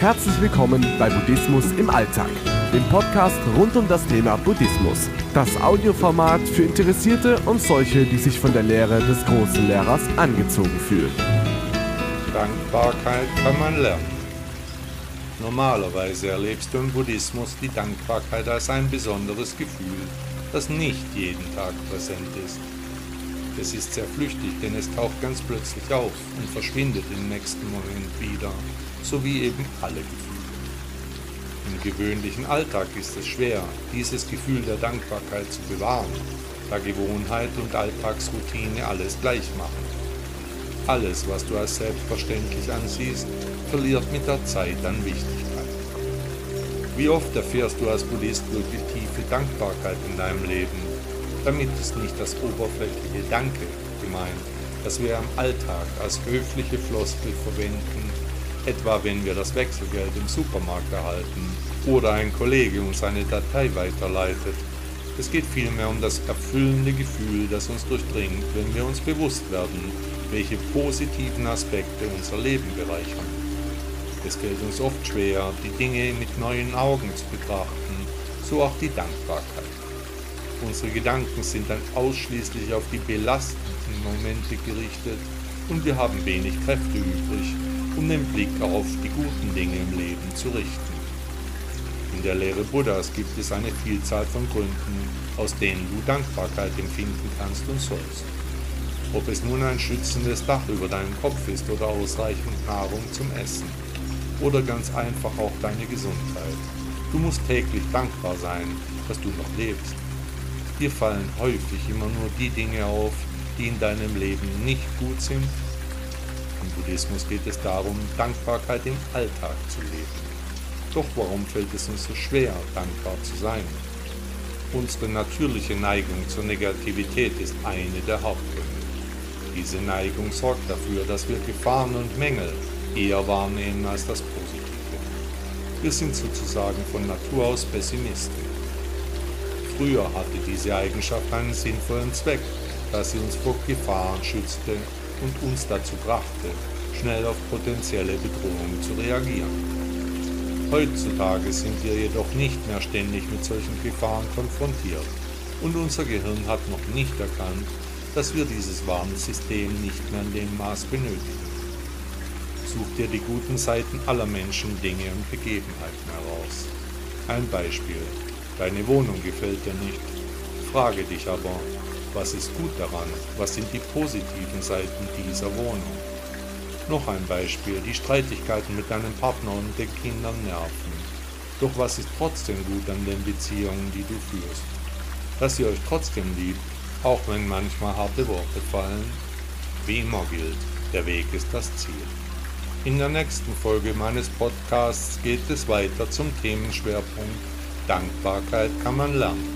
Herzlich willkommen bei Buddhismus im Alltag, dem Podcast rund um das Thema Buddhismus. Das Audioformat für Interessierte und solche, die sich von der Lehre des großen Lehrers angezogen fühlen. Dankbarkeit kann man lernen. Normalerweise erlebst du im Buddhismus die Dankbarkeit als ein besonderes Gefühl, das nicht jeden Tag präsent ist. Es ist sehr flüchtig, denn es taucht ganz plötzlich auf und verschwindet im nächsten Moment wieder, so wie eben alle Gefühle. Im gewöhnlichen Alltag ist es schwer, dieses Gefühl der Dankbarkeit zu bewahren, da Gewohnheit und Alltagsroutine alles gleich machen. Alles, was du als selbstverständlich ansiehst, verliert mit der Zeit an Wichtigkeit. Wie oft erfährst du als Buddhist wirklich tiefe Dankbarkeit in deinem Leben damit ist nicht das oberflächliche Danke gemeint, das wir im Alltag als höfliche Floskel verwenden, etwa wenn wir das Wechselgeld im Supermarkt erhalten oder ein Kollege uns eine Datei weiterleitet. Es geht vielmehr um das erfüllende Gefühl, das uns durchdringt, wenn wir uns bewusst werden, welche positiven Aspekte unser Leben bereichern. Es fällt uns oft schwer, die Dinge mit neuen Augen zu betrachten, so auch die Dankbarkeit. Unsere Gedanken sind dann ausschließlich auf die belastenden Momente gerichtet und wir haben wenig Kräfte übrig, um den Blick auf die guten Dinge im Leben zu richten. In der Lehre Buddhas gibt es eine Vielzahl von Gründen, aus denen du Dankbarkeit empfinden kannst und sollst. Ob es nun ein schützendes Dach über deinem Kopf ist oder ausreichend Nahrung zum Essen. Oder ganz einfach auch deine Gesundheit. Du musst täglich dankbar sein, dass du noch lebst. Dir fallen häufig immer nur die Dinge auf, die in deinem Leben nicht gut sind. Im Buddhismus geht es darum, Dankbarkeit im Alltag zu leben. Doch warum fällt es uns so schwer, dankbar zu sein? Unsere natürliche Neigung zur Negativität ist eine der Hauptgründe. Diese Neigung sorgt dafür, dass wir Gefahren und Mängel eher wahrnehmen als das Positive. Wir sind sozusagen von Natur aus Pessimisten. Früher hatte diese Eigenschaft einen sinnvollen Zweck, da sie uns vor Gefahren schützte und uns dazu brachte, schnell auf potenzielle Bedrohungen zu reagieren. Heutzutage sind wir jedoch nicht mehr ständig mit solchen Gefahren konfrontiert und unser Gehirn hat noch nicht erkannt, dass wir dieses Warnsystem nicht mehr in dem Maß benötigen. Such dir die guten Seiten aller Menschen, Dinge und Begebenheiten heraus. Ein Beispiel. Deine Wohnung gefällt dir nicht. Frage dich aber, was ist gut daran? Was sind die positiven Seiten dieser Wohnung? Noch ein Beispiel, die Streitigkeiten mit deinem Partner und den Kindern nerven. Doch was ist trotzdem gut an den Beziehungen, die du führst? Dass ihr euch trotzdem liebt, auch wenn manchmal harte Worte fallen? Wie immer gilt, der Weg ist das Ziel. In der nächsten Folge meines Podcasts geht es weiter zum Themenschwerpunkt Dankbarkeit kann man lernen.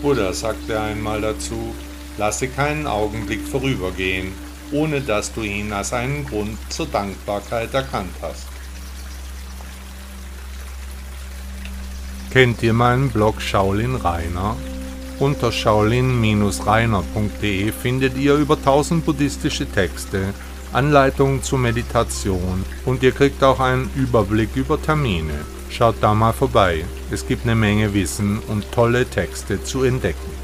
Buddha sagte einmal dazu, lasse keinen Augenblick vorübergehen, ohne dass du ihn als einen Grund zur Dankbarkeit erkannt hast. Kennt ihr meinen Blog Shaolin Rainer? Unter shaolin-rainer.de findet ihr über 1000 buddhistische Texte, Anleitungen zur Meditation und ihr kriegt auch einen Überblick über Termine. Schaut da mal vorbei, es gibt eine Menge Wissen und tolle Texte zu entdecken.